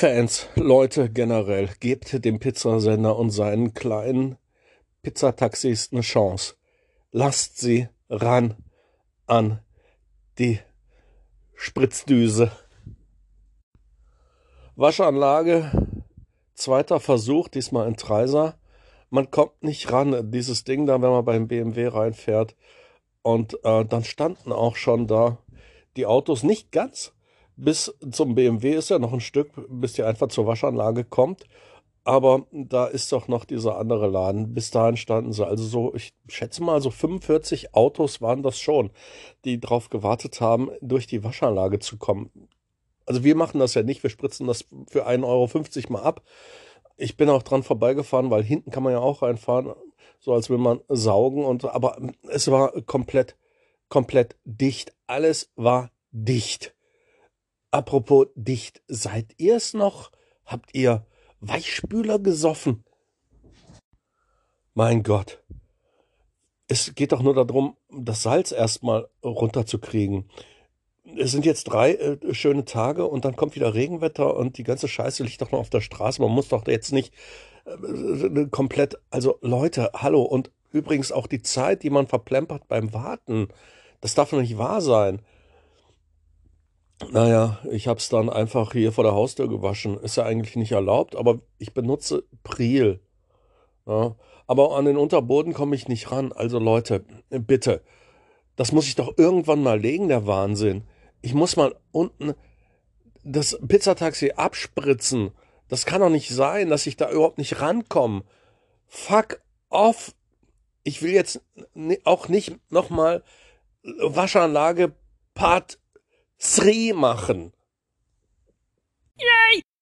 Fans, Leute generell, gebt dem Pizzasender und seinen kleinen Pizzataxis eine Chance. Lasst sie ran an die Spritzdüse. Waschanlage, zweiter Versuch, diesmal in Treiser. Man kommt nicht ran, dieses Ding da, wenn man beim BMW reinfährt. Und äh, dann standen auch schon da die Autos nicht ganz bis zum BMW ist ja noch ein Stück, bis die einfach zur Waschanlage kommt. Aber da ist doch noch dieser andere Laden. Bis dahin standen sie. Also so, ich schätze mal, so 45 Autos waren das schon, die darauf gewartet haben, durch die Waschanlage zu kommen. Also wir machen das ja nicht. Wir spritzen das für 1,50 Euro mal ab. Ich bin auch dran vorbeigefahren, weil hinten kann man ja auch reinfahren, so als will man saugen. Und, aber es war komplett, komplett dicht. Alles war dicht. Apropos dicht, seid ihr es noch? Habt ihr Weichspüler gesoffen? Mein Gott. Es geht doch nur darum, das Salz erstmal runterzukriegen. Es sind jetzt drei äh, schöne Tage und dann kommt wieder Regenwetter und die ganze Scheiße liegt doch noch auf der Straße. Man muss doch jetzt nicht äh, komplett, also Leute, hallo und übrigens auch die Zeit, die man verplempert beim Warten, das darf doch nicht wahr sein. Naja, ich habe es dann einfach hier vor der Haustür gewaschen. Ist ja eigentlich nicht erlaubt, aber ich benutze Priel. Ja, aber an den Unterboden komme ich nicht ran. Also Leute, bitte, das muss ich doch irgendwann mal legen, der Wahnsinn. Ich muss mal unten das Pizzataxi abspritzen. Das kann doch nicht sein, dass ich da überhaupt nicht rankomme. Fuck off. Ich will jetzt auch nicht nochmal Waschanlage Part Sri machen. Yay!